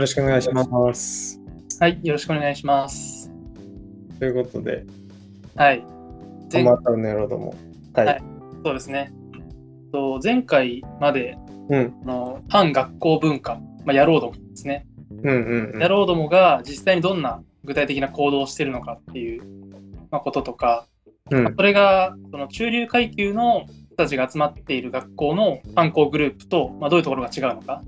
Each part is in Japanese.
ろしくお願いします。はい、よろしくお願いします。ということで、はい。前トマトネロども。はい。はいそうですね。と前回までうん。あの反学校文化、まあ、野郎どもですね。うんうんうん。野郎どもが実際にどんな具体的な行動をしているのかっていう、まあ、こととか、うんそれがその中流階級の人たちが集まっている学校の反抗グループと、まあ、どういうところが違うのか。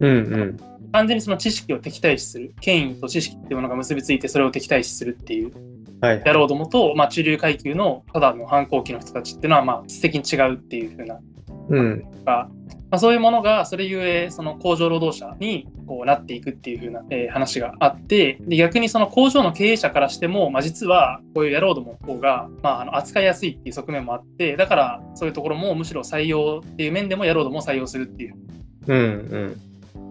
うんうん。完全にその知識を敵対視する権威と知識っていうものが結びついてそれを敵対視するっていうはい。野郎どもと、まあ、中流階級のただの反抗期の人たちっていうのは、まあ、質的に違うっていう風なうん。か、まあ、そういうものがそれゆえその工場労働者にこうなっていくっていう風な、えー話があってで逆にその工場の経営者からしても、まあ、実はこういう野郎どもの方が、まあ、あの扱いやすいっていう側面もあってだからそういうところもむしろ採用っていう面でも野郎どもを採用するっていう、うんうん。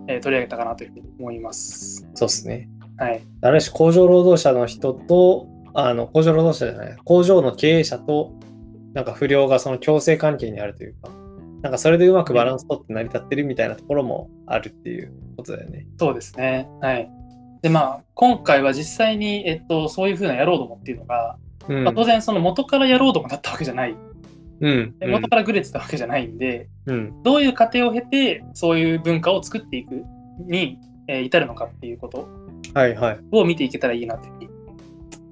えー取り上げたかなというふうに思います。そうっすね。はい、ある種工場労働者の人と、あの、工場労働者じゃない、工場の経営者と、なんか不良がその共生関係にあるというか、なんかそれでうまくバランス取って成り立ってるみたいなところもあるっていうことだよね。そうですね。はい。で、まあ、今回は実際に、えっと、そういうふうな野郎どもっていうのが、うん。まあ、当然、その元から野郎どもだったわけじゃない、うん。で元からグレてたわけじゃないんで、うん。どういう過程を経て、そういう文化を作っていくに、えー至るのかっていうことはいはい。を見ていけたらいいなというふうに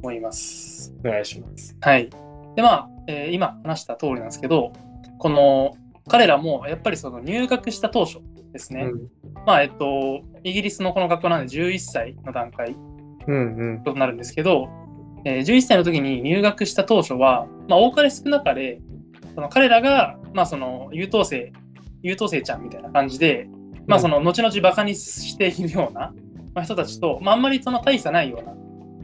思います。お願いします。はい。で、まあ、えー今話した通りなんですけど、この、彼らもやっぱりその入学した当初ですね、うん。まあ、えっと、イギリスのこの学校なんで11歳の段階うんうん。となるんですけど、えー11歳の時に入学した当初は、まあ、多かれ少なかれその彼らが、まあ、その優等生優等生ちゃんみたいな感じで、まあ、その後々バカにしているようなまあ人たちと、まあ、あんまりその大差ないような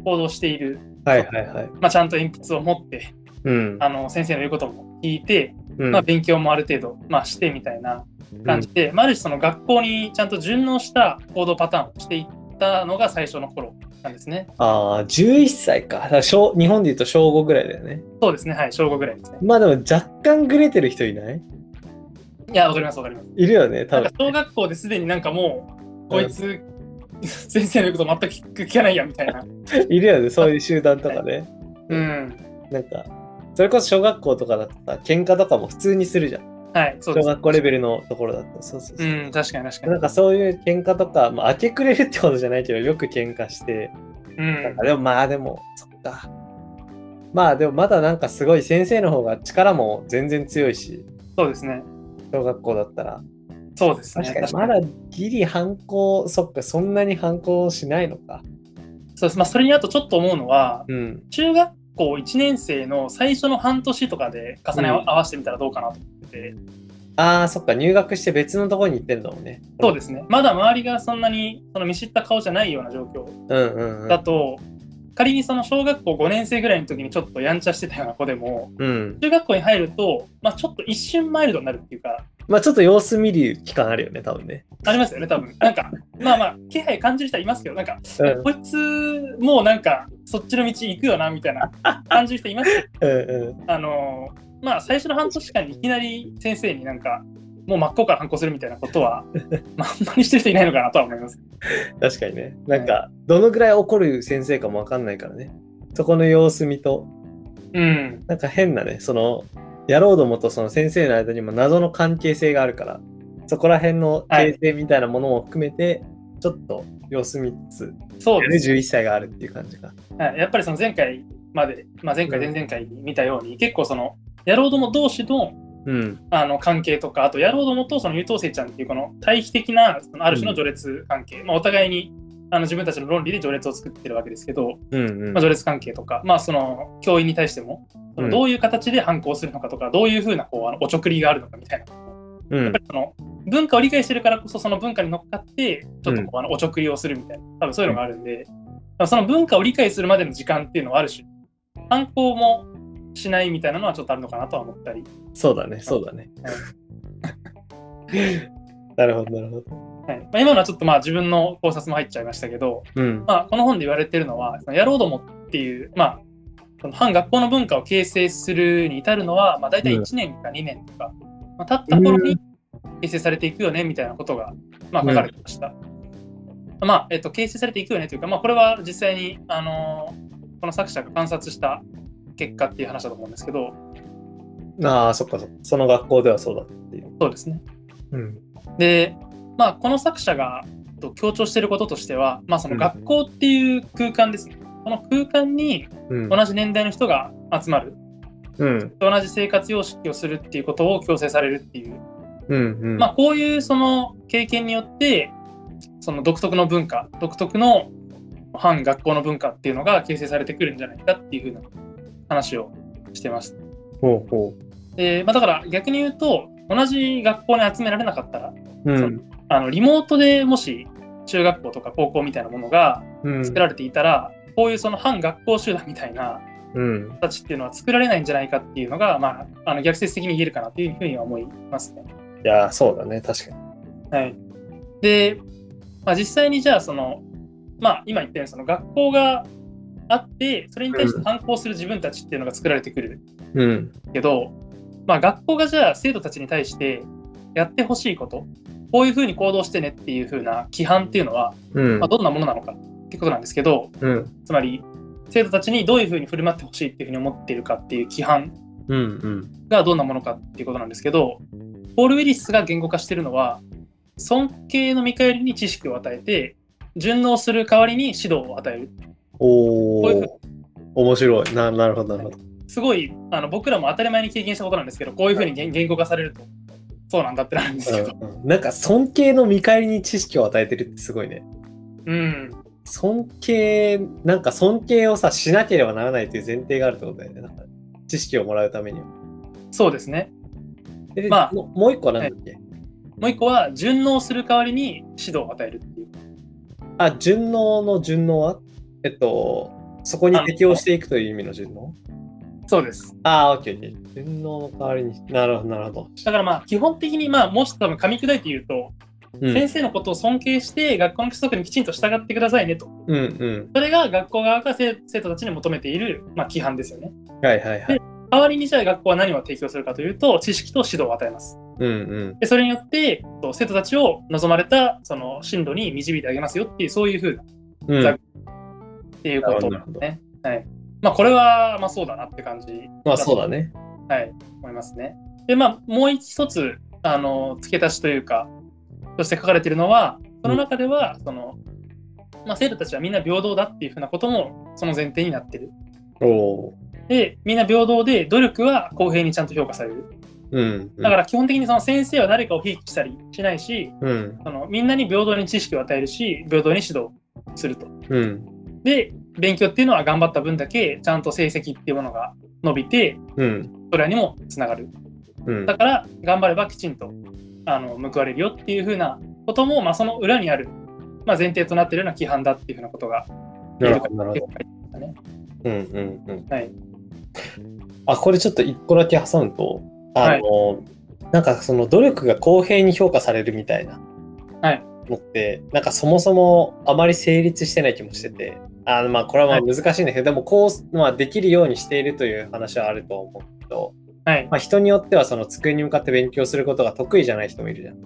行動をしている、はいはいはい。まあ、ちゃんと鉛筆を持ってうん。あの先生の言うことも聞いて、うんまあ、勉強もある程度、まあ、してみたいな感じで、まあ、ある種その学校にちゃんと順応した行動パターンをしていったのが最初の頃なんですね。ああ、11歳か。だから小日本で言うと小5ぐらいだよね。そうですね、はい、小5ぐらいですね。まあでも若干グレてる人いない？いや、わかります、わかります。いるよね、多分。小学校ですでになんかもう、こいつ、先生の言うこと全く聞かないやみたいな。いるよね、そういう集団とかね。うん。なんか、それこそ小学校とかだとさ、喧嘩とかも普通にするじゃん。はい、そう。小学校レベルのところだと。そうそうそう。うん、確かに確かに。なんかそういう喧嘩とか、まあ、明け暮れるってことじゃないけど、よく喧嘩して、うん。でもまあでも、そっか。まあでもまだなんかすごい先生の方が力も全然強いし、そうですね。小学校だったら。そうですね。確かにまだギリ反抗、そっか、そんなに反抗しないのか。そうです。まあ、それにあとちょっと思うのは、うん。中学校1年生の最初の半年とかで重ね合うんわせてみたらどうかなと思ってて、ああ、そっか、入学して別のところに行ってるんだもんね。そうですね。まだ周りがそんなにその見知った顔じゃないような状況。だと、仮にその小学校5年生ぐらいの時にちょっとやんちゃしてたような子でも、うん。中学校に入ると、まあ、ちょっと一瞬マイルドになるっていうか、まあちょっと様子見る期間あるよね、多分ね。ありますよね、多分。なんか、まあまあ、気配感じる人はいますけど、なんか、うんこいつ、もうなんか、そっちの道行くよな、みたいな感じる人いますけど、うんうん。あのーまあ、最初の半年間にいきなり先生になんか、もう真っ向から反抗するみたいなことは、まあ、あんまりしてる人いないのかなとは思います。確かにね。なんか、どのぐらい怒る先生かもわかんないからね。そこの様子見と、うん。なんか変なね、その、野郎どもとその先生の間にも謎の関係性があるから、そこら辺の形成みたいなものも含めて、ちょっと様子見つつ、そうです、11歳があるっていう感じか。はい。やっぱりその前回まで、まあ、前回、前々回に見たように、結構その、野郎ども同士のうん。あの関係とか、あと野郎どもとその優等生ちゃんっていうこの対比的なそのある種の序列関係、まあ、お互いにあの自分たちの論理で序列を作ってるわけですけど、うんうん。まあ、。序列関係とか、まあ、その教員に対してもそのうんどういう形で反抗するのかとか、どういうふうなこうあのおちょくりがあるのかみたいな、うん。やっぱりその文化を理解してるからこそその文化に乗っかってちょっとこうあのおちょくりをするみたいな。多分そういうのがあるんで、その文化を理解するまでの時間っていうのはある種反抗もしないみたいなのはちょっとあるのかなとは思ったり、そうだね、そうだね。なるほど、なるほど。はいまあ、今のはちょっとまあ自分の考察も入っちゃいましたけど、うん。まあ、この本で言われてるのはその野郎どもっていう、まあ、その反学校の文化を形成するに至るのは、まあ、大体1年か2年とか、まあ、経った頃に形成されていくよねみたいなことが、まあ、書かれてました。ままあ、えっと、形成されていくよねというか、まあ、これは実際に、あのこの作者が観察した結果っていう話だと思うんですけど、ああ、そっかそっか。その学校ではそうだっていう。そうですね。うん。で、まあ、この作者がと強調していることとしては、まあ、そのうん学校っていう空間ですね。この空間にうん。同じ年代の人が集まる、うん。同じ生活様式をするっていうことを強制されるっていう、うん。うん。まあ、こういうその経験によって、その独特の文化、独特の反学校の文化っていうのが形成されてくるんじゃないかっていうふうな話をしてました。ほうほでまあ、だから逆に言うと、同じ学校に集められなかったら、う。んあのリモートでもし中学校とか高校みたいなものがうん。作られていたら、こういうその反学校集団みたいなうん。人たちっていうのは作られないんじゃないかっていうのが、まあ、あの逆説的に言えるかなというふうには思いますね。いやー、そうだね。確かに。はい、で、まあ、実際にじゃあその、まあ、今言ったようにその学校があってそれに対して反抗する自分たちっていうのが作られてくるうん。けど、まあ、学校がじゃあ生徒たちに対してやってほしいことこういうふうに行動してねっていうふうな規範っていうのは、うんまあ、。どんなものなのかってことなんですけどうん。つまり生徒たちにどういうふうに振る舞ってほしいっていうふうに思っているかっていう規範。がどんなものかっていうことなんですけどポール・ウィリスが言語化しているのは尊敬の見返りに知識を与えて順応する代わりに指導を与えるおこういうふー。面白い。ななるほど、なるほど。すごいあの僕らも当たり前に経験したことなんですけどこういうふうに言言語化されるとそうなんだってなるんですけど、うんうんなんか尊敬の見返りに知識を与えてるってすごいね。うん、尊敬、なんか尊敬をさ、しなければならないという前提があるってことだよね。なんか知識をもらうためには。そうですねでまあももう一個は何だっけ、もう一個は順応する代わりに指導を与えるっていうあ、順応の順応は？えっと、そこに適応していくという意味の順応？そうですああ、オッケーオッケー。順応の代わりに。なるほど、なるほど。だからまあ基本的にまあもうちょっと多分噛み砕いて言うと、うん、先生のことを尊敬して学校の規則にきちんと従ってくださいねとうんうん。それが学校側が生生徒たちに求めている、まあ、規範ですよねはいはいはい。代わりにじゃあ学校は何を提供するかというと知識と指導を与えますうんうん。でそれによってと生徒たちを望まれたその進路に導いてあげますよっていうそういうふうなうん、ざっていうことなるほどね。はい。まあこれはまあそうだなって感じまあそうだね。はい、思いますね。で、まあ、もう一つ、あの、付け足しというか、として書かれているのは、その中では、その、まあ、生徒たちはみんな平等だっていうふうなことも、その前提になってる。おおで、みんな平等で、努力は公平にちゃんと評価される。ー。うん。だから基本的にその先生は誰かをひいきしたりしないし、うん。そのみんなに平等に知識を与えるし、平等に指導すると。うん。で、勉強っていうのは頑張った分だけ、ちゃんと成績っていうものが伸びて、うん。それにもつながる。うん。だから頑張ればきちんとあの報われるよっていうふうなことも、まあ、その裏にある、まあ、前提となっているような規範だっていうふうなことがなるほど、なるほど。うんうんうん。はい。あ、これちょっと一個だけ挟むと、あの、なんかその努力が公平に評価されるみたいなはいのって、なんかそもそもあまり成立してない気もしてて、あのまあこれはまあ難しいんだけど、でもこう、まあ、できるようにしているという話はあると思うけど、はい。まあ、人によってはその机に向かって勉強することが得意じゃない人もいるじゃん。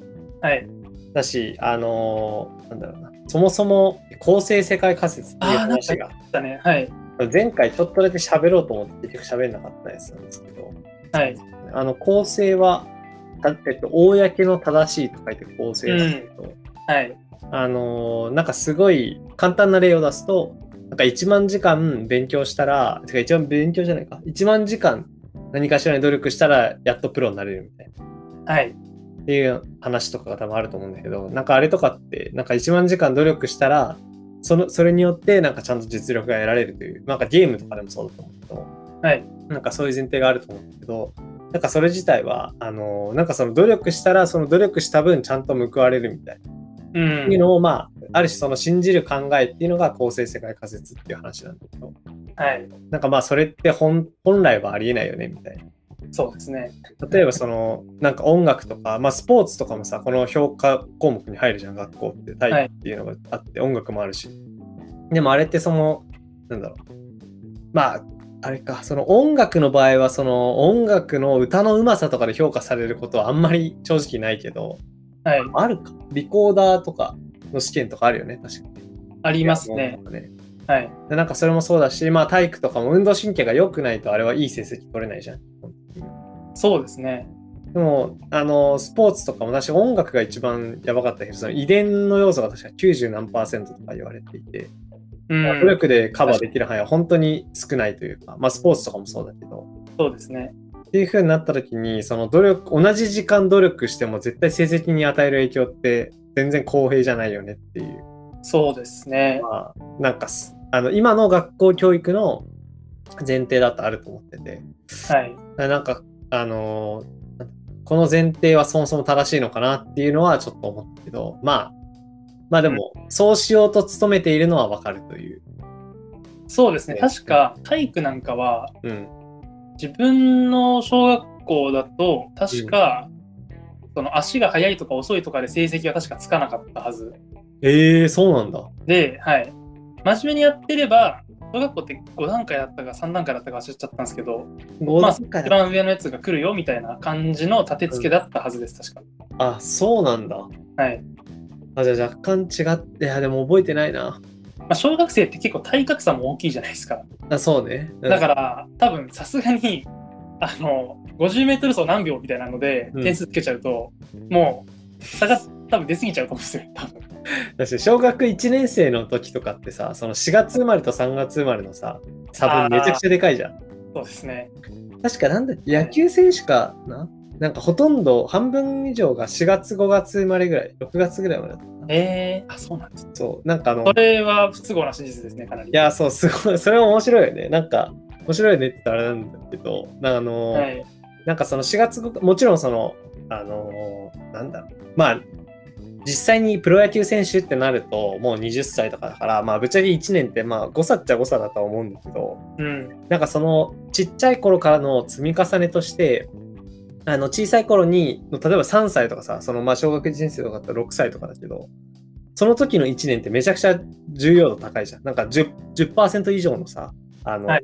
はい。だし、あのーなんだろうな、そもそも構成世界仮説っていう話が、だね。はい。前回ちょっとだけ喋ろうと思って結局喋んなかったやつなんですけど、はい。あの構成は、たえっと、公の正しいと書いて構成なんですけど、はい。あのーなんかすごい簡単な例を出すと、なんか1万時間勉強したら、てか1万勉強じゃないか、1万時間何かしらに努力したらやっとプロになれるみたいな。はい。っていう話とかが多分あると思うんだけど、なんかあれとかって、なんか1万時間努力したら、そのそれによってなんかちゃんと実力が得られるという、なんかゲームとかでもそうだと思うけど、はい。なんかそういう前提があると思うんだけど、なんかそれ自体は、あの、なんかその努力したら、その努力した分ちゃんと報われるみたいな。うん。っていうのを、まあ、ある種その信じる考えっていうのが構成世界仮説っていう話なんだけど、はい。なんかまあそれって本本来はありえないよねみたいな。そうですね。例えばそのなんか音楽とか、まあ、スポーツとかもさこの評価項目に入るじゃん学校って体育っていうのがあって、音楽もあるしでもあれってそのなんだろうまああれかその音楽の場合はその音楽の歌のうまさとかで評価されることはあんまり正直ないけどはい。あるかリコーダーとかの試験とかあるよね、確かに。ありますね。ねはい。でなんかそれもそうだし、まあ体育とかも運動神経が良くないとあれはいい成績取れないじゃん。そうですね。でも、あの、スポーツとかも確か音楽が一番やばかったけど、その遺伝の要素が確か90何パーセントとか言われていて、うん。努力でカバーできる範囲は本当に少ないというか、まあスポーツとかもそうだけど、そうですね。っていう風になった時に、その努力、同じ時間努力しても絶対成績に与える影響って全然公平じゃないよねっていう。そうですね。まあ、なんかす、あの、今の学校教育の前提だとあると思ってて、はい。なんか、あのーこの前提はそもそも正しいのかなっていうのはちょっと思ったけど、まあ、まあでも、そうしようと努めているのはわかるという。そうですね。確か体育なんかはうん。自分の小学校だと確か、その足が速いとか遅いとかで成績は確かつかなかったはず。ええー、そうなんだ。で、はい。真面目にやってれば、小学校って5段階だったか3段階だったか忘れちゃったんですけど、まあ、一番上のやつが来るよみたいな感じの立て付けだったはずです、確か。あ、そうなんだ。はい。あ、じゃあ若干違って、いや、でも覚えてないな。まあ、小学生って結構体格差も大きいじゃないですか。あ、そうね。うんだから、多分さすがに、あの、50メートル走何秒みたいなのでうん点数つけちゃうと、もう、差が多分出過ぎちゃうと思うんですよ、多分。だし、小学1年生の時とかってさ、その4月生まれと3月生まれのさ、差分めちゃくちゃでかいじゃん。そうですね。確かなんだ野球選手かな？なんかほとんど半分以上が4月5月生まれぐらい、6月ぐらいまでだった。えー、あ、そうなんです。そう、なんかあの、それは不都合な真実ですね、かなり。いや、そう、すごい、それは面白いよね。なんか、面白いよねって言ったらあれなんだけど、なんかあの、はい。なんかその4月5、もちろんその、あの、なんだろう、まあ、実際にプロ野球選手ってなると、もう20歳とかだから、まあ、ぶっちゃけ1年って、まあ、誤差っちゃ誤差だとは思うんだけど、うん。なんかその、ちっちゃい頃からの積み重ねとして、あの、小さい頃に、例えば3歳とかさ、その、まあ、小学1年生とかだったら6歳とかだけど、その時の1年ってめちゃくちゃ重要度高いじゃん。なんか 10%, 10以上のさ、あの、はい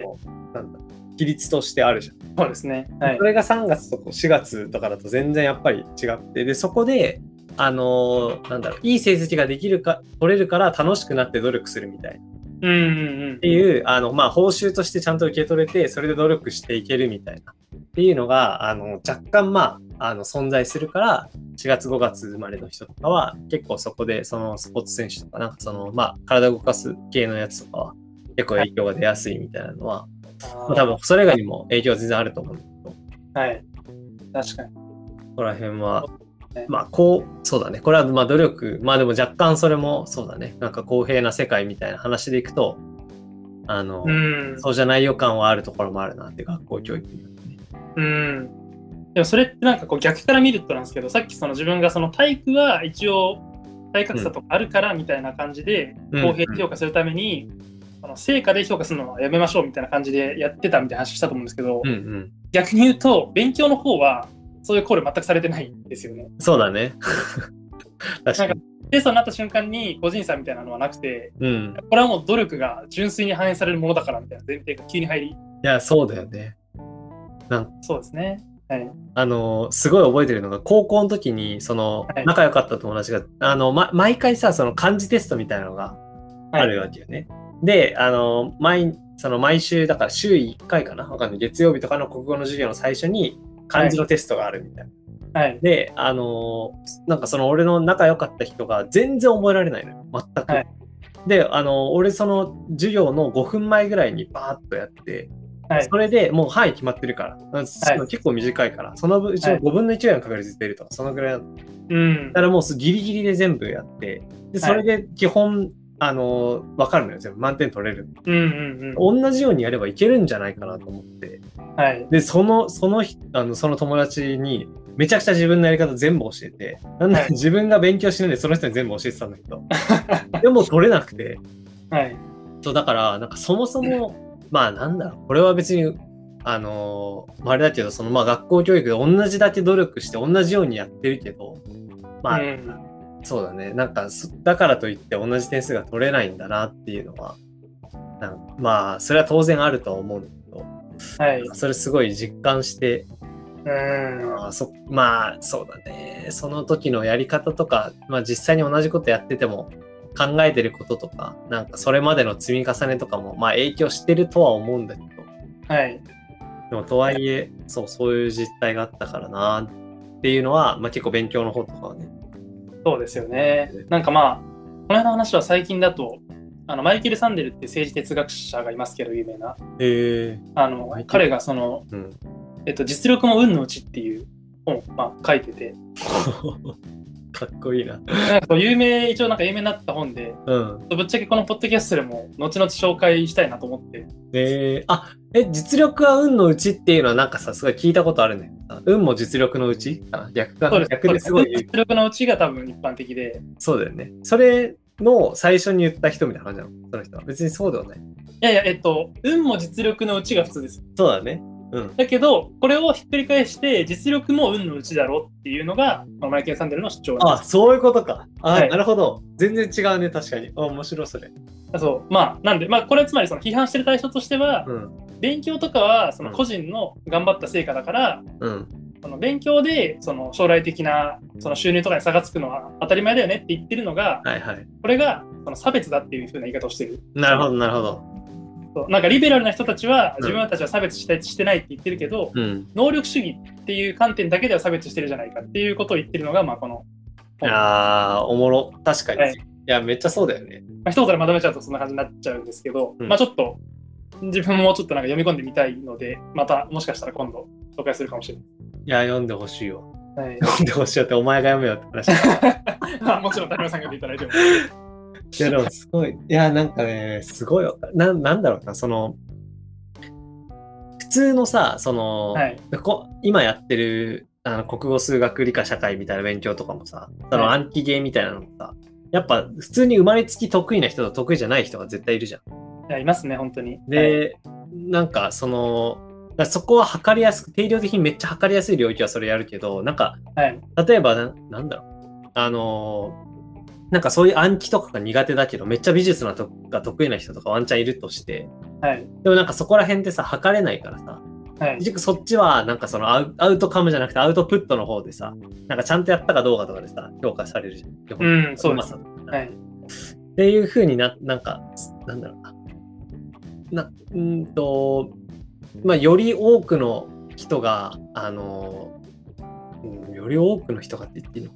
なんだ、比率としてあるじゃん。そうですね。はいそ。れが3月とか4月とかだと全然やっぱり違って、で、そこで、あのーなんだろう、いい成績ができるか、取れるから楽しくなって努力するみたいな。っうんうんうんて。いう、あの、まあ、報酬としてちゃんと受け取れて、それで努力していけるみたいな。っていうのが、あの、若干、まあ、あの、存在するから、4月5月生まれの人とかは、結構そこで、そのスポーツ選手とか、なんかその、まあ、体を動かす系のやつとかは、結構影響が出やすいみたいなのは、まあ、多分、それ以外にも影響は全然あると思うんだけど、はい。確かに。ここら辺はね、まあ、こう、そうだね。これは、まあ、努力、まあでも若干それも、そうだね。なんか公平な世界みたいな話でいくと、あの、うん。そうじゃない予感はあるところもあるなって、学校教育に。うん。でもそれってなんかこう逆から見るとなんですけど、さっきその自分がその体育は一応体格差とかあるからみたいな感じでうん公平に評価するために、あの成果で評価するのはやめましょうみたいな感じでやってたみたいな話したと思うんですけど、うんうん。逆に言うと勉強の方はそういう考慮全くされてないんですよね。そうだね。確かに。テストになった瞬間に個人差みたいなのはなくて、うん。これはもう努力が純粋に反映されるものだからみたいな前提が急に入り、いや、そうだよね。そうですね。はい。あの、すごい覚えてるのが、高校の時に、そのはい、仲良かった友達が、あの、ま、毎回さ、その漢字テストみたいなのがあるわけよね。で、あの、毎、その毎週、だから週1回かなわかんない。月曜日とかの国語の授業の最初に漢字のテストがあるみたいな。はい。で、あのーなんかその俺の仲良かった人が全然覚えられないのよ。全く。はいで、あのー俺その授業の5分前ぐらいにバーッとやって、はいそれでもう範囲決まってるから、結構短いから、そのうちの5分の1ぐらいの確率出るとか、そのぐらいなの。うんだ。からもうギリギリで全部やって、で、それで基本、あのーわかるのよ。全部満点取れる。うんうんうん。同じようにやればいけるんじゃないかなと思って、はい。で、その、その人、あの、その友達に、めちゃくちゃ自分のやり方全部教えて、なんだ、はい自分が勉強しないでその人に全部教えてたんだけど、でも取れなくて、はい。そう、だから、なんかそもそも、まあなんだろう、これは別に、あのーまああれだけど、その、まあ学校教育で同じだけ努力して同じようにやってるけど、まあ、うんそうだね、なんかそ、だからといって同じ点数が取れないんだなっていうのは、なんまあ、それは当然あるとは思うんだけど、はい。それすごい実感して、うん。あそまあそうだねその時のやり方とか、まあ、実際に同じことやってても考えてることとかなんかそれまでの積み重ねとかもまあ影響してるとは思うんだけどはい。でもとはいえそうそういう実態があったからなっていうのは、まあ、結構勉強の方とかはねそうですよね。なんかまあ、この辺の話は最近だと、あのマイケル・サンデルって政治哲学者がいますけど、有名な。へえあの彼がその、うんえっと、実力も運のうちっていう本を、まあ、書いてて、かっこいいな。なんか有名、一応なんか有名になった本で、うん。ぶっちゃけこのポッドキャストでも後々紹介したいなと思って、えー、あえ実力は運のうちっていうのはなんかさすごい聞いたことあるんだけどさ運も実力のうち？逆かそうです。逆ですごい実力のうちが多分一般的で、そうだよね。それの最初に言った人みたいな感じなの？その人は。別にそうではない。いやいや、えっと、運も実力のうちが普通です。そうだね。うん。だけど、これをひっくり返して、実力も運のうちだろうっていうのが、まあマイケル・サンデルの主張あ。そういうことか。あ、はいなるほど。全然違うね、確かに。あ、面白いそれ。そう。まあ、なんで、まあ、これはつまりその批判してる対象としては、うん。勉強とかはその個人の頑張った成果だから、うん。その勉強でその将来的なその収入とかに差がつくのは当たり前だよねって言ってるのが、はいはい。これがその差別だっていう風な言い方をしてる。なるほど、なるほど。そうなんかリベラルな人たちはうん自分たちは差別してしてないって言ってるけど、うん。能力主義っていう観点だけでは差別してるじゃないかっていうことを言ってるのが、まあ、この、いやー、おもろ。確かに。はいい、や、めっちゃそうだよね。まあ、一言でまとめちゃうとそんな感じになっちゃうんですけど、うんまあちょっと自分もちょっとなんか読み込んでみたいので、またもしかしたら今度紹介するかもしれいや、読んでほしいよ。ない。はい読んでほしいよって、お前が読めよって話。まあもちろん、田中さんが言っていただいても。いや、でもすごい。いや、なんかね、すごいわ。ななんだろうな、その、普通のさ、その、はい。こ今やってるあの国語数学理科社会みたいな勉強とかもさ、そのはい暗記ゲーみたいなのもさ、やっぱ普通に生まれつき得意な人と得意じゃない人が絶対いるじゃん。いやいますね、本当に。はいで、なんかその、だそこは測りやすく、定量的にめっちゃ測りやすい領域はそれやるけど、なんか、はい。例えばな、なんだろう、あのーなんかそういう暗記とかが苦手だけど、めっちゃ美術のとが得意な人とかワンチャンいるとして、はい。でもなんかそこら辺ってさ、測れないからさ、はい。結局そっちはなんかそのアウアウトカムじゃなくてアウトプットの方でさ、なんかちゃんとやったかどうかとかでさ、評価されるじゃん。うん、そうです。はい。っていう風にな、なんか、なんだろうな。な、うーんと、まあ、より多くの人が、あの、うん、より多くの人がって言っていいの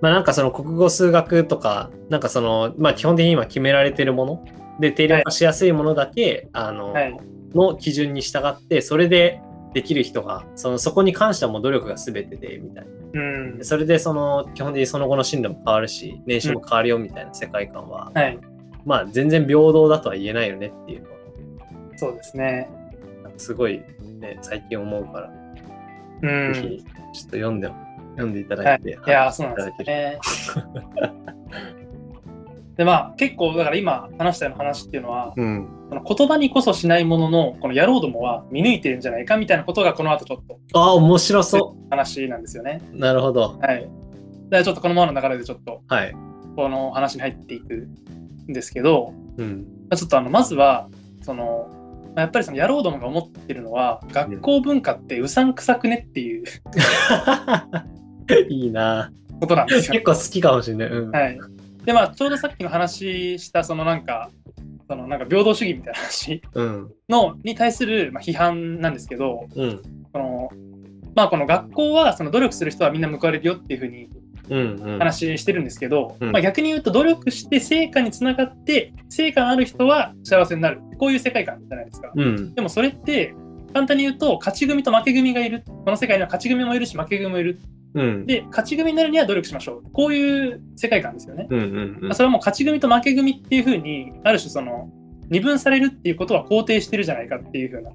まあなんかその国語数学とか、なんかその、まあ基本的に今決められてるもので定量化しやすいものだけ、あの、はい。の基準に従って、それでできる人が、そのそこに関してはもう努力が全てで、みたいな。うん。それでその、基本的にその後の進路も変わるし、年収も変わるよみたいな世界観は、はい。まあ全然平等だとは言えないよねっていうのは、そうですね。すごいね、最近思うから、うん。ぜひちょっと読んで、読んでいただいて、いやー、そうなんですよね。で、まあ、結構、だから今話したような話っていうのは、うん。その言葉にこそしないものの、この野郎どもは見抜いてるんじゃないかみたいなことが、この後ちょっとああ、面白そ話なんですよね。う。なるほど。はい。だからちょっとこのままの流れでちょっと、はい。この話に入っていくんですけど、うん。ちょっとあの、まずは、その、まあやっぱりその野郎どもが思ってるのは、学校文化ってうさんくさくねっていう いいなことなんですよ。結構好きかもしれない。うん。はい。で、まあ、ちょうどさっきの話した、そのなんか、そのなんか平等主義みたいな話うん。のに対する、まあ、批判なんですけど、うん。このまあ、この学校はその努力する人はみんな報われるよっていうふうにうん。うん。話してるんですけど、うんまあ、逆に言うと努力して成果につながって成果のある人は幸せになるこういう世界観じゃないですか。うん。でもそれって簡単に言うと勝ち組と負け組がいるこの世界には勝ち組もいるし負け組もいるうん。で勝ち組になるには努力しましょうこういう世界観ですよね。うん。うん。うんまあそれはもう勝ち組と負け組っていうふうにある種その二分されるっていうことは肯定してるじゃないかっていうふうな。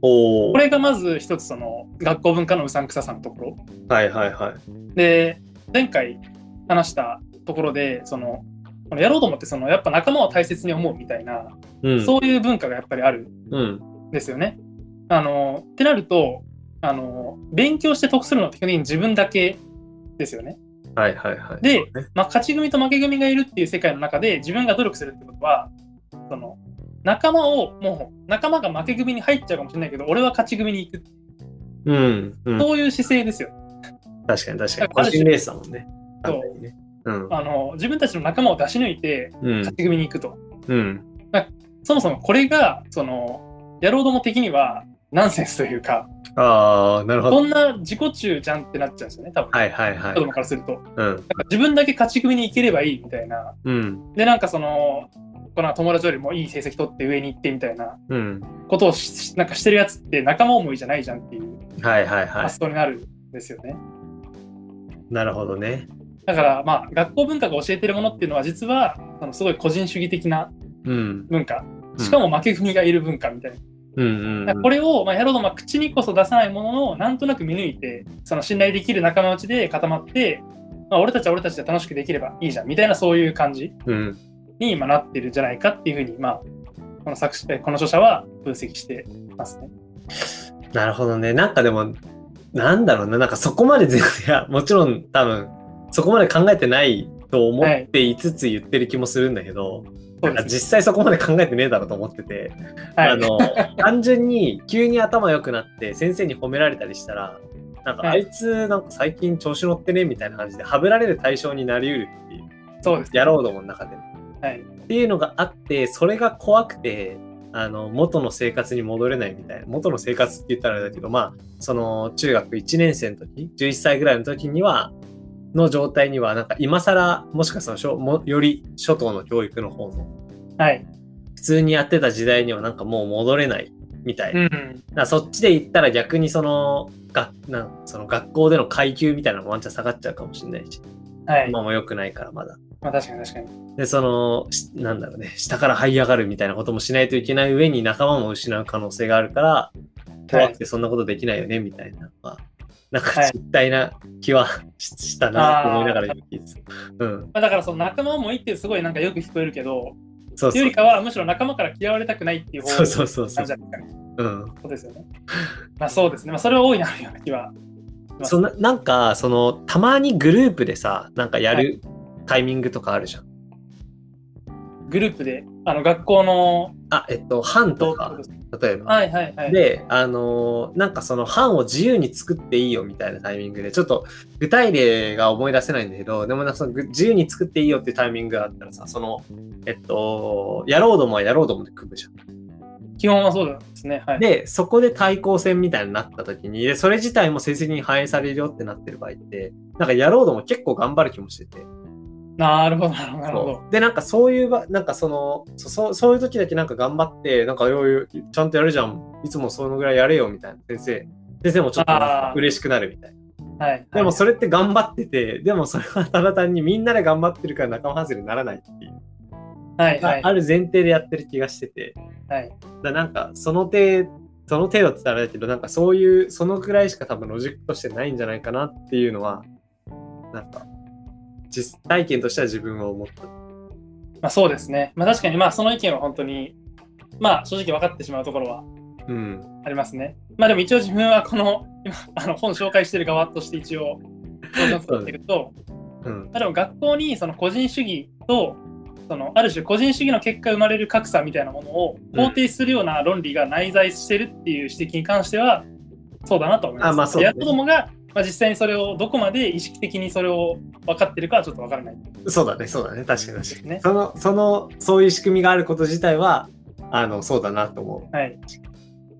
これがまず一つその学校文化のうさんくささのところはいはいはい。で前回話したところでそのこのやろうと思ってそのやっぱ仲間を大切に思うみたいな、うん。そういう文化がやっぱりあるうん。んですよね。あのってなるとあの勉強して得するのって基本的に自分だけですよね。はいはいはい。でまあ、勝ち組と負け組がいるっていう世界の中で自分が努力するってことはその仲間をもう仲間が負け組に入っちゃうかもしれないけど俺は勝ち組に行くうん。うん。そういう姿勢ですよ。確かに確かに。個人レースだもんね。そうね。うん。あの自分たちの仲間を出し抜いてうん勝。ち組に行くと。うん。そもそもこれが、その、野郎ども的にはナンセンスというか、ああ、なるほど。こんな自己中じゃんってなっちゃうんですよね、多分。はいはいはい子。供からすると。うん。自分だけ勝ち組に行ければいいみたいな。うん。で、なんかその、この友達よりもいい成績取って上に行ってみたいなうん。ことをしなんかしてるやつって仲間思いじゃないじゃんっていうはいはいはい発。想になるんですよね。なるほどね。だからまあ学校文化が教えてるものっていうのは実はあのすごい個人主義的なうん。文化。しかも負け組がいる文化みたいな。うんうんこれを、まあ、やろうとまあ口にこそ出さないものの、なんとなく見抜いて、その信頼できる仲間内で固まって、まあ、俺たちは俺たちで楽しくできればいいじゃんみたいなそういう感じうん。に今なってるんじゃないかっていうふうに、まあ、この作詞えこの著者は分析してますね。なるほどね。なんかでも、なんだろうな。なんかそこまで全然、いや、もちろん多分、そこまで考えてないと思っていつつ言ってる気もするんだけど、そうですなんか実際そこまで考えてねえだろうと思ってて、はいあの、単純に急に頭良くなって先生に褒められたりしたら、なんかはいあいつなんか最近調子乗ってねみたいな感じで、はぶられる対象になりうるっていう、そうです。やろうどもの中で。はい。っていうのがあって、それが怖くて、あの、元の生活に戻れないみたいな。元の生活って言ったらあれだけど、まあ、その、中学1年生の時、11歳ぐらいの時には、の状態には、なんか今更、もしかしたらしょも、より初等の教育の方の、はい。普通にやってた時代にはなんかもう戻れないみたいな。うん。そっちで言ったら逆にその、がなんその学校での階級みたいなのもワンチャン下がっちゃうかもしれないし、はい。今も良くないからまだ。まあ確かに確かに。で、その、しなんだろうね、下から這い上がるみたいなこともしないといけない上に仲間も失う可能性があるから、怖くてそんなことできないよね、みたいなのは、なんかはい実体な気はししたなって思いながら今聞いてた。うん。まあ、だからその仲間思いってすごいなんかよく聞こえるけど、そうそうより。かはむしろ仲間から嫌われたくないっていう方そうそうそうそうなんじゃないですかね。うん。そうですよね。まあそうですね。まあそれは大いなるような気は。そんななんか、その、たまにグループでさ、なんかやるタイミングとかあるじゃん。グループで、あの学校のあ、えっと、班とか、例えば。はいはいはい。で、あのーなんかその班を自由に作っていいよみたいなタイミングで、ちょっと具体例が思い出せないんだけど、でもなんかそのぐ自由に作っていいよっていうタイミングがあったらさ、その、えっと、やろうどもはやろうどもで組むじゃん。基本はそうですね。はい。で、そこで対抗戦みたいになった時に、で、それ自体も成績に反映されるよってなってる場合って、なんかやろうども結構頑張る気もしてて。なるほど、なるほど。で、なんかそういうば、なんかその、そそうそういう時だけなんか頑張って、なんかようようちゃんとやるじゃん。いつもそのぐらいやれよみたいな先生。先生もちょっと嬉しくなるみたいな。はい。でもそれって頑張ってて、でもそれはただ単にみんなで頑張ってるから仲間外れにならないっていう。はいはい。ある前提でやってる気がしてて。はい。だなんかその程その程度って言ったらあれだけど、なんかそういう、そのくらいしか多分ロジックとしてないんじゃないかなっていうのは、なんか、実体験としては自分は思った。まあそうですね。まあ確かに、まあその意見は本当に、まあ正直分かってしまうところはうん。ありますね。まあでも一応自分はこの、今、あの本紹介してる側として一応、取っていくと、うん。まあでも学校にその個人主義と、そのある種個人主義の結果生まれる格差みたいなものを肯定するような論理が内在してるっていう指摘に関しては、そうだなと思います。あまあそうねや子供が、まあ、実際にそれをどこまで意識的にそれを分かってるかはちょっと分からないそうだね、そうだね。確かに確かに。ね。その、その、そういう仕組みがあること自体は、あの、そうだなと思はい。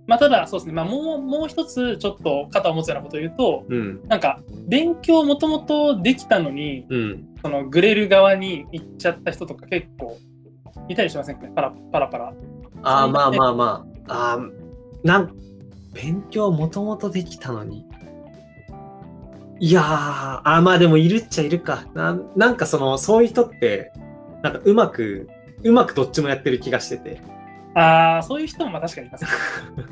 まあ、ただ、そうですね、まあ、もう、もう一つちょっと肩を持つようなことを言うと、う。うん。なんか、勉強もともとできたのに、うん。そのグレる側に行っちゃった人とか結構いたりしませんか？ね、パラパラパラ。ああ、まあまあまあ。ああ、なん、勉強もともとできたのに。いやー、あーまあでもいるっちゃいるか。なんなんかその、そういう人って、なんかうまく、うまくどっちもやってる気がしてて。ああ、そういう人もまあ確かにいますね。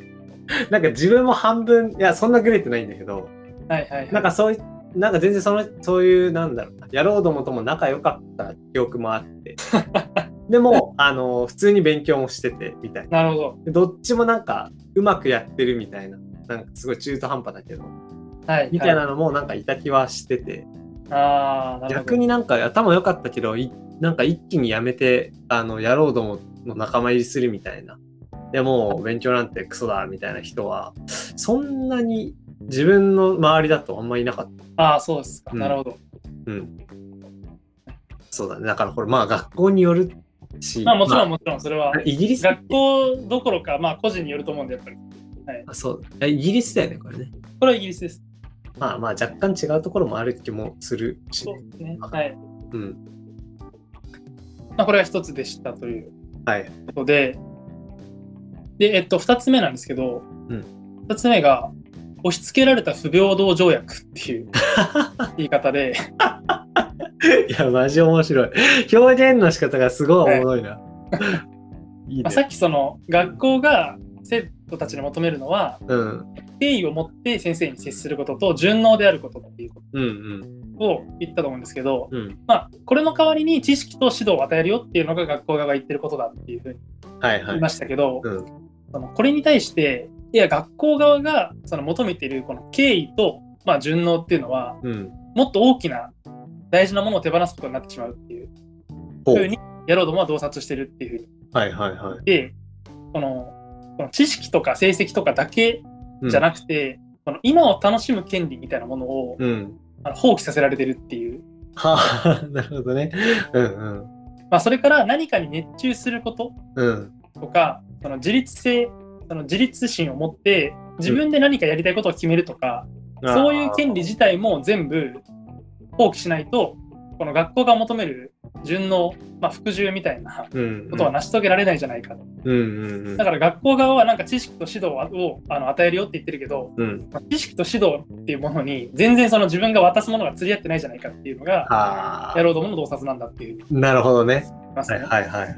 なんか自分も半分、いや、そんなグレてないんだけど、はいはいはい。なんかそういう、なんか全然その、そういう、なんだろうな、やろうどもとも仲良かった記憶もあって。でも、あの、普通に勉強もしてて、みたいな。なるほど。でどっちもなんか、うまくやってるみたいな。なんかすごい中途半端だけど、はい。みたいはなのもなんかいた気はしてて、ああ、なるほど。逆になんか頭良かったけど、いなんか一気にやめて、あの、やろうどもの仲間入りするみたいな。でもう勉強なんてクソだみたいな人は、そんなに自分の周りだとあんまりいなかった。ああ、そうですか。うんなるほど。うん。そうだね。だからこれ、まあ学校によるし、まあもちろんまもちろんそれはあ、イギリス学校どころか、まあ個人によると思うんで、やっぱり。あそうえイギリスだよね、これね。これはイギリスです。まあまあ若干違うところもある気もするしそうですね。はい。うん。まあ、これが一つでしたというはい。ことで、で、えっと、二つ目なんですけど、うん二つ目が、押し付けられた不平等条約っていう 言い方で、いや、マジ面白い。表現の仕方がすごいおもろいな。いいまあ、ね。さっきその学校が生徒たちに求めるのは、うん。敬意を持って先生に接することと順応であることっていうこうんうん。とを言ったと思うんですけど、うん。まあ、これの代わりに知識と指導を与えるよっていうのが学校側が言ってることだっていうふうにはいはい言い。ましたけど、うん。そのこれに対していや学校側がその求めているこの敬意と、まあ、順応っていうのはうん。もっと大きな大事なものを手放すことになってしまうっていうふうにやろうどもは洞察してるっていうふうにはいはいはい。でこのこの知識とか成績とかだけうんじゃなくて、この今を楽しむ権利みたいなものを、うん。あの放棄させられてるっていう、はあ、なるほどね。うんうん。まあ、それから何かに熱中することうん。とかその自立性その自立心を持って自分で何かやりたいことを決めるとか、そういう権利自体も全部放棄しないと、この学校が求める順応、まあ、服従みたいなうん。ことは成し遂げられないじゃないか。うんうんうんだ。から学校側はなんか知識と指導をあの与えるよって言ってるけど、うん。まあ知識と指導っていうものに全然その自分が渡すものが釣り合ってないじゃないかっていうのが、は野郎どもの洞察なんだっていう。なるほどね。はいはいはい。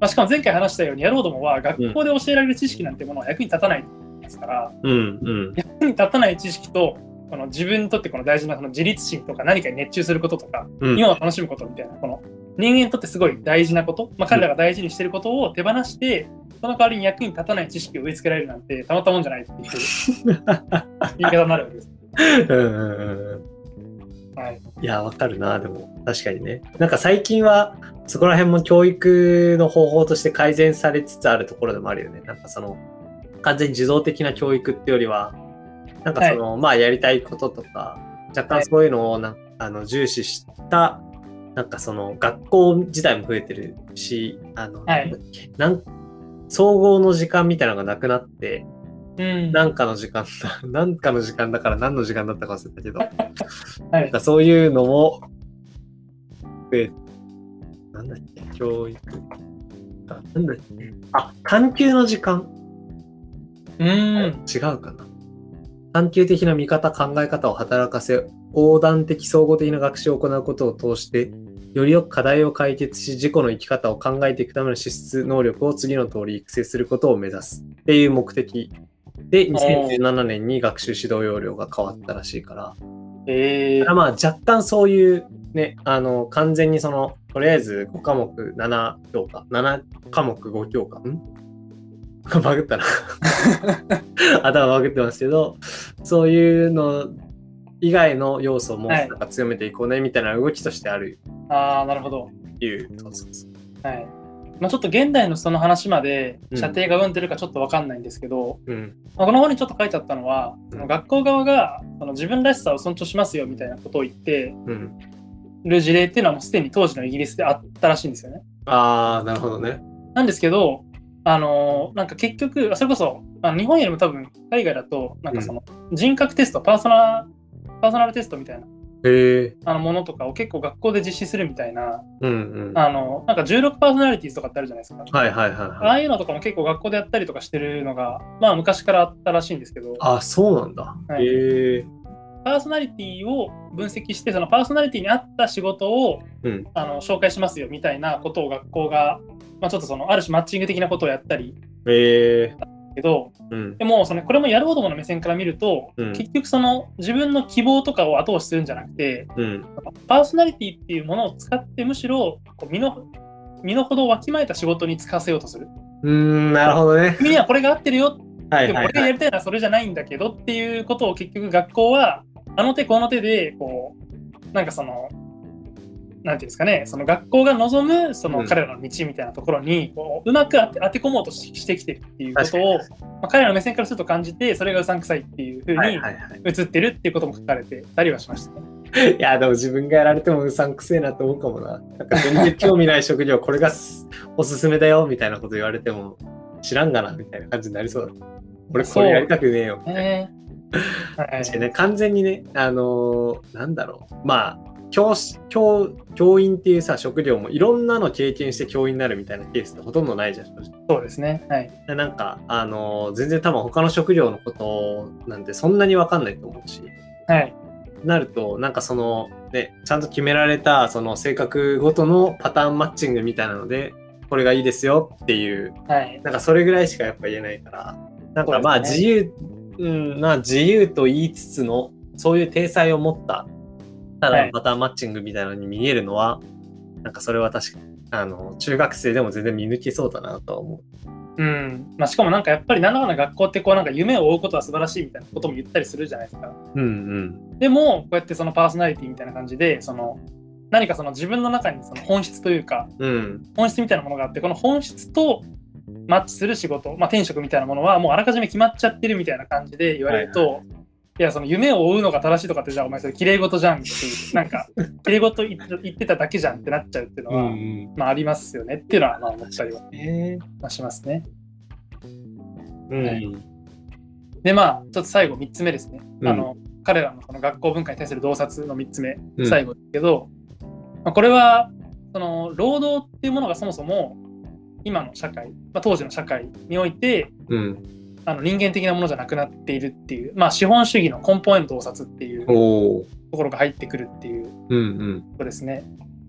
まあ、しかも前回話したように野郎どもは学校で教えられる知識なんてものは役に立たないですから、うんうん。役に立たない知識とこの自分にとってこの大事なその自立心とか何かに熱中することとか、うん。今を楽しむことみたいなこの人間にとってすごい大事なこと、まあ、彼らが大事にしてることを手放して、その代わりに役に立たない知識を植え付けられるなんてたまったもんじゃないっていう言い方になるわけです。はい、いや、わかるな、でも、確かにね。なんか最近は、そこら辺も教育の方法として改善されつつあるところでもあるよね。なんかその、完全に受動的な教育ってよりは、なんかその、まあやりたいこととか、若干そういうのをな、あの重視した、なんかその、学校自体も増えてるし、あの、はいなん総合の時間みたいなのがなくなって、うんなんかの時間だ、なんかの時間だから何の時間だったか忘れたけど、はいなんかそういうのも、で、なんだっけ、教育。あ、なんだっけ。あ、探究の時間うん違うかな。探究的な見方、考え方を働かせ、横断的総合的な学習を行うことを通して、よりよく課題を解決し、自己の生き方を考えていくための資質能力を次の通り育成することを目指す。っていう目的。で、2017年に学習指導要領が変わったらしいから、えー。まあ若干そういうね、あの、完全にその、とりあえず5科目7教科、7科目5教科、ん？バグったな。頭バグってますけど、そういうの以外の要素もはい。なんか強めていこうねみたいな動きとしてあるああ、なるほど。いう。そうそうそう。はい。まあ、ちょっと現代のその話までうん射程が生んでるかちょっとわかんないんですけど、うん。まあ、この本にちょっと書いてあったのは、うん学校側がその自分らしさを尊重しますよみたいなことを言ってうん。る事例っていうのはもうすでに当時のイギリスであったらしいんですよね。ああ、なるほどね。なんですけど、あのーなんか結局、それこそあの日本よりも多分海外だと、なんかその人格テスト、パーソナパーソナルテストみたいなへえ。あのものとかを結構学校で実施するみたいな、うんうん。あのなんか16パーソナリティーズとかってあるじゃないですか。はいはいはいあはい。あいうのとかも結構学校でやったりとかしてるのが、まあ昔からあったらしいんですけど、あ、そうなんだ。はいへえ。パーソナリティを分析して、そのパーソナリティに合った仕事をうん。あの紹介しますよみたいなことを学校が、まあ、ちょっとそのある種マッチング的なことをやったりへえ。けど、うん。でもそのこれもやろうどもの目線から見ると、うん結局その自分の希望とかを後押しするんじゃなくて、うん。パーソナリティっていうものを使ってむしろこう身の身の程をわきまえた仕事に使わせようとする。うーん、なるほどね。君にはこれが合ってるよはいはいはい。でも俺がやりたいのはそれじゃないんだけどっていうことを結局学校はあの手この手でこうなんかそのなんていうんですかね、その学校が望むそのうん彼らの道みたいなところにこううまく当て当て込もうとししてきてるっていうこと確を、まあ、彼らの目線からすると感じて、それがうさんくさいっていうふうに。映ってるっていうことも書かれてたりはしましたね。いや、でも自分がやられてもうさんくせえなと思うかもな。なんか全然興味ない職業、これがすおすすめだよみたいなこと言われても、知らんがなみたいな感じになりそうだ。俺これやりたくねえよみたいな。ねはいね、完全にね、あのーなんだろう。まあ、教師、教、教員っていうさ、職業もいろんなの経験して教員になるみたいなケースってほとんどないじゃん、そうですね。はい。でなんか、あのー全然多分他の職業のことなんてそんなにわかんないと思うし、はい。なると、なんかその、ね、ちゃんと決められた、その性格ごとのパターンマッチングみたいなので、これがいいですよっていう、はい。なんかそれぐらいしかやっぱ言えないから、なんかまあそうですね自由、うん、まあ自由と言いつつの、そういう体裁を持った、ただのパターンマッチングみたいなのに見えるのは、なんかそれは確かに、あの、中学生でも全然見抜けそうだなとは思う。うん。まあ、しかもなんかやっぱり、なんだかんだ学校ってこうなんか夢を追うことは素晴らしいみたいなことも言ったりするじゃないですか。うんうん。でも、こうやってそのパーソナリティみたいな感じで、その、何かその自分の中にその本質というか、うん。本質みたいなものがあって、この本質とマッチする仕事、まあ、転職みたいなものはもうあらかじめ決まっちゃってるみたいな感じで言われると、いや、その夢を追うのが正しいとかって、じゃあお前それ綺麗事じゃんっていう、なんか、綺麗事言って言ってただけじゃんってなっちゃうっていうのは、ん。まあありますよねっていうのは、まあ思ったりはえまあしますね。うん。はいで、まあ、ちょっと最後3つ目ですね。うんあの彼らのその学校文化に対する洞察の3つ目、うん最後ですけど、まあ、これはその労働っていうものがそもそも今の社会、まあ、当時の社会においてうん。あの人間的なものじゃなくなっているっていう、まあ、資本主義の根本への洞察っていうと。ころが入ってくるっていう。ことですね。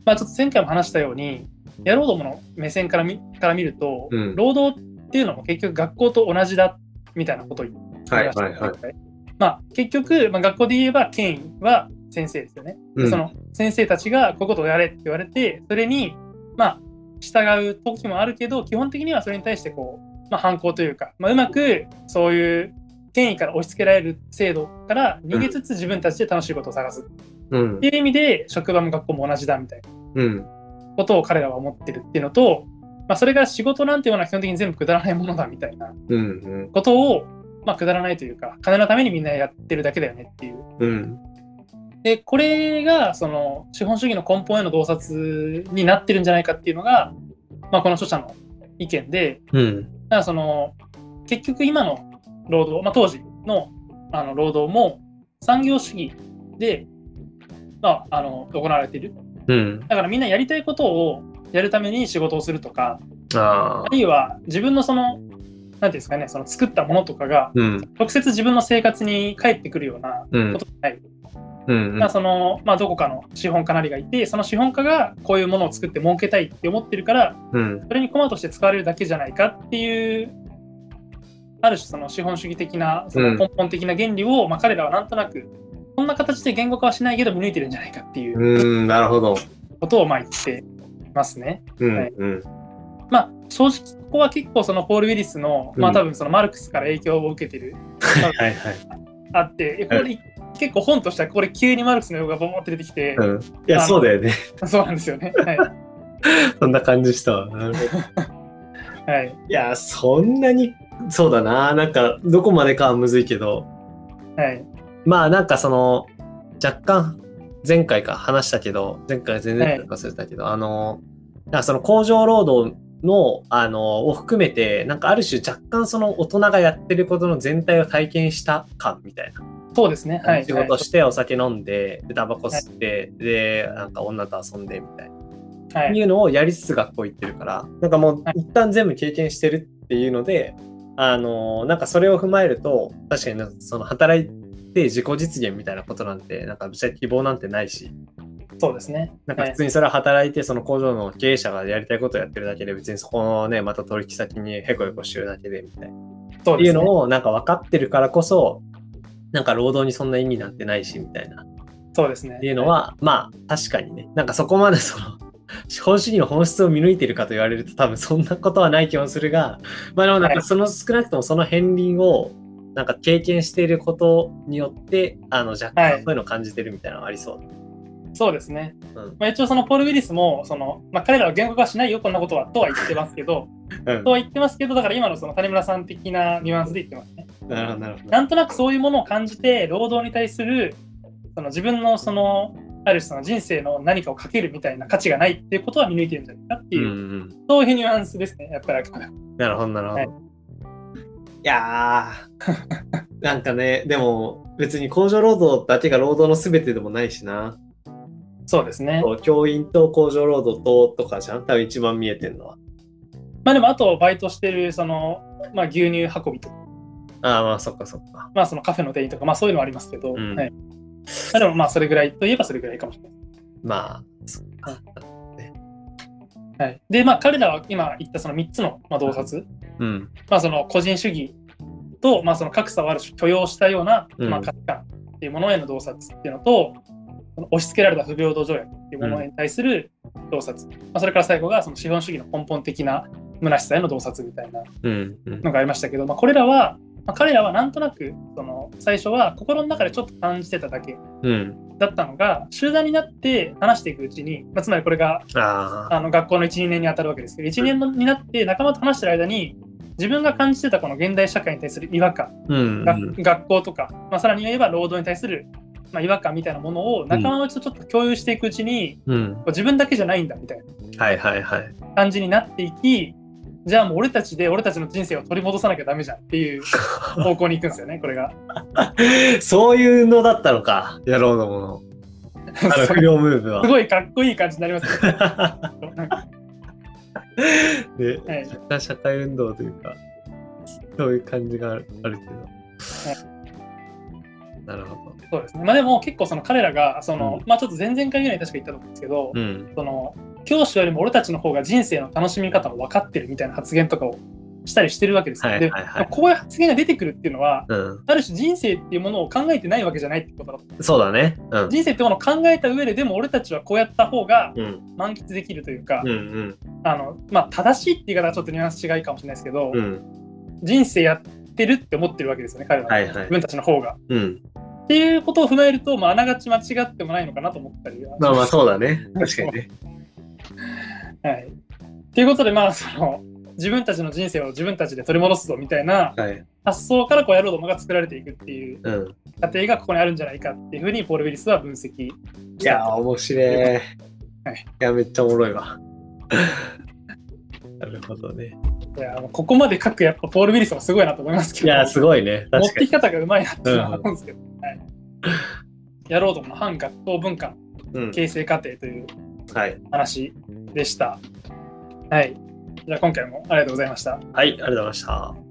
まあ、ちょっと前回も話したように、野郎どもの目線から見から見ると、うん労働っていうのも結局学校と同じだみたいなことを言ってはいましたはいはい。まあ、結局、まあ、学校で言えば権威は先生ですよね。でうんその先生たちがこういうことをやれって言われて、それに、まあ、従う時もあるけど、基本的にはそれに対してこう、まあ、反抗というか、まあ、うまくそういう権威から押し付けられる制度から逃げつつ自分たちで楽しいことを探すっうんて。いう意味で、職場も学校も同じだみたいなうん。ことを彼らは思ってるっていうのと、まあ、それが仕事なんていうものは基本的に全部くだらないものだみたいなうん。ことを、まあ、くだらないというか、金のためにみんなやってるだけだよねっていう。うん。で、これが、その、資本主義の根本への洞察になってるんじゃないかっていうのが、まあ、この著者の意見で、うん。だからその、結局今の労働、まあ、当時のあの労働も産業主義で、まあ、あの、行われている。うん。だからみんなやりたいことをやるために仕事をするとか、あ。るいは自分のその、なんていうんですかね、その作ったものとかが、うん。直接自分の生活に返ってくるようなうんことじゃない。うんまあそのまあ、どこかの資本家なりがいて、その資本家がこういうものを作って儲けたいって思ってるから、うん。それに駒として使われるだけじゃないかっていう、ある種その資本主義的な、そのうん根本的な原理を、まあ、彼らはなんとなく、こんな形で言語化はしないけど見抜いてるんじゃないかっていううん。なるほど。ことをまあ言ってますね。うん。はいうん。まあ正直ここは結構そのポール・ウィリスの、まあうん多分そのマルクスから影響を受けてる、はいはい。あって、これ結構本としてはこれ急にマルクスの用がボーって出てきて、うん。いや、そうだよね。そうなんですよね。はい。そんな感じしたわ。なるほど。はい。いや、そんなに、そうだな。なんか、どこまでかはむずいけど、はい。まあなんかその、若干、前回か話したけど、前回全然忘れたけど、あの、なんかその工場労働の、あの、を含めて、なんかある種若干その大人がやってることの全体を体験した感みたいな。そうですね。はい。仕事してお酒飲んで、でタバコ吸って、で、なんか女と遊んでみたいな。はい。いうのをやりつつ学校行ってるから、なんかもうはい一旦全部経験してるっていうので、あのーなんかそれを踏まえると、確かにその働いて自己実現みたいなことなんて、なんかぶっちゃけ希望なんてないし、そうですね。なんかはい普通にそれは働いて、その工場の経営者がやりたいことをやってるだけで、別にそこのね、また取引先にへこへこしてるだけでみたいな。っていうそうですね。のをなんか分かってるからこそ、なんか労働にそんな意味なんてないしみたいな。そうですね。っていうのは、まあ確かにね、なんかそこまでその、資 本主義の本質を見抜いてるかと言われると多分そんなことはない気もするが、まあでもなんかその少なくともその片鱗をなんか経験していることによって、あの若はい干そういうのを感じてるみたいなのはありそう。そうですね。うんまあ、一応そのポール・ウィリスもその、まあ、彼らは言語化しないよこんなことはとは言ってますけど うんとは言ってますけどだから今のその谷村さん的なニュアンスで言ってますね。なるほど、なるほど。なんとなくそういうものを感じて労働に対するその自分のそのある種その人生の何かをかけるみたいな価値がないっていうことは見抜いてるんじゃないかっていう、うんうん。そういうニュアンスですねやっぱりなるほど、なるほど。はいい、やー、なんかね、でも別に工場労働だけが労働の全てでもないしな。そうですね。教員と工場労働ととかじゃん？多分一番見えてるのは。まあでもあとバイトしてるその、まあ、牛乳運びとか、ああ、まあそっかそっか。まあそのカフェの店員とか、まあそういうのはありますけど、うんはい。まあでもまあそれぐらいといえばそれぐらいかもしれない。まあ、そっか。はい、で、まあ彼らは今言ったその3つのまあ洞察、うん。まあその個人主義と、まあその格差をある種許容したような、うんまあ価値観っていうものへの洞察っていうのと、押し付けられた不平等条約っていうものに対する洞察、まあそれから最後がその資本主義の根本的な虚しさへの洞察みたいなうん。うん。のがありましたけど、まあ、これらは、まあ、彼らはなんとなくその最初は心の中でちょっと感じてただけうん。だったのが集団になって話していくうちに、まあ、つまりこれがああ。あの学校の12年に当たるわけですけど1年になって仲間と話してる間に自分が感じてたこの現代社会に対する違和感、うん。が学校とか、まあ、さらに言えば労働に対する、まあ、違和感みたいなものを仲間のうちとちょっと共有していくうちに、うん。自分だけじゃないんだみたいな。感じになっていきじゃあもう俺たちで俺たちの人生を取り戻さなきゃダメじゃんっていう 方向に行くんですよねこれが。そういうのだったのか。やろうのもの。あの不良ムーブは。すごいかっこいい感じになりますね。で、はい社会運動というか、そういう感じがあるあるけど。なるほど。そうですね。まあでも結構その彼らがその、うんまあちょっと前々回ぐらいに確か言ったと思うんですけど、うん。その教師よりも俺たちの方が人生の楽しみ方を分かってるみたいな発言とかをしたりしてるわけですよ。はいはいはいでこういう発言が出てくるっていうのは、うん。ある種人生っていうものを考えてないわけじゃないってことだと。そうだね。うん。人生ってものを考えた上ででも俺たちはこうやった方がうん。満喫できるというか、うんうん。あのまあ正しいって言い方はちょっとニュアンス違いかもしれないですけど、うん。人生やってるって思ってるわけですよね彼らは、はいはい自分たちの方が。うん。っていうことを踏まえると、まあ、あながち間違ってもないのかなと思ったりはまあまあそうだね。確かにね。はい。ということで、まあ、その、自分たちの人生を自分たちで取り戻すぞみたいなはい。発想からこうやろうどもが作られていくっていううん。過程がここにあるんじゃないかっていうふうにポール・ウィリスは分析しいたやー、面白い。いはいや、めっちゃおもろいわ。なるほどね。いやここまで書くやっぱポール・ウィリスもすごいなと思いますけど、いや、すごいね。持っ。てき方がうまいなっていうのは思うんですけど、はい。やろうどもの反学校文化うん。形成過程というはい。話でした。はい。じゃあ今回もありがとうございました。はい、ありがとうございました。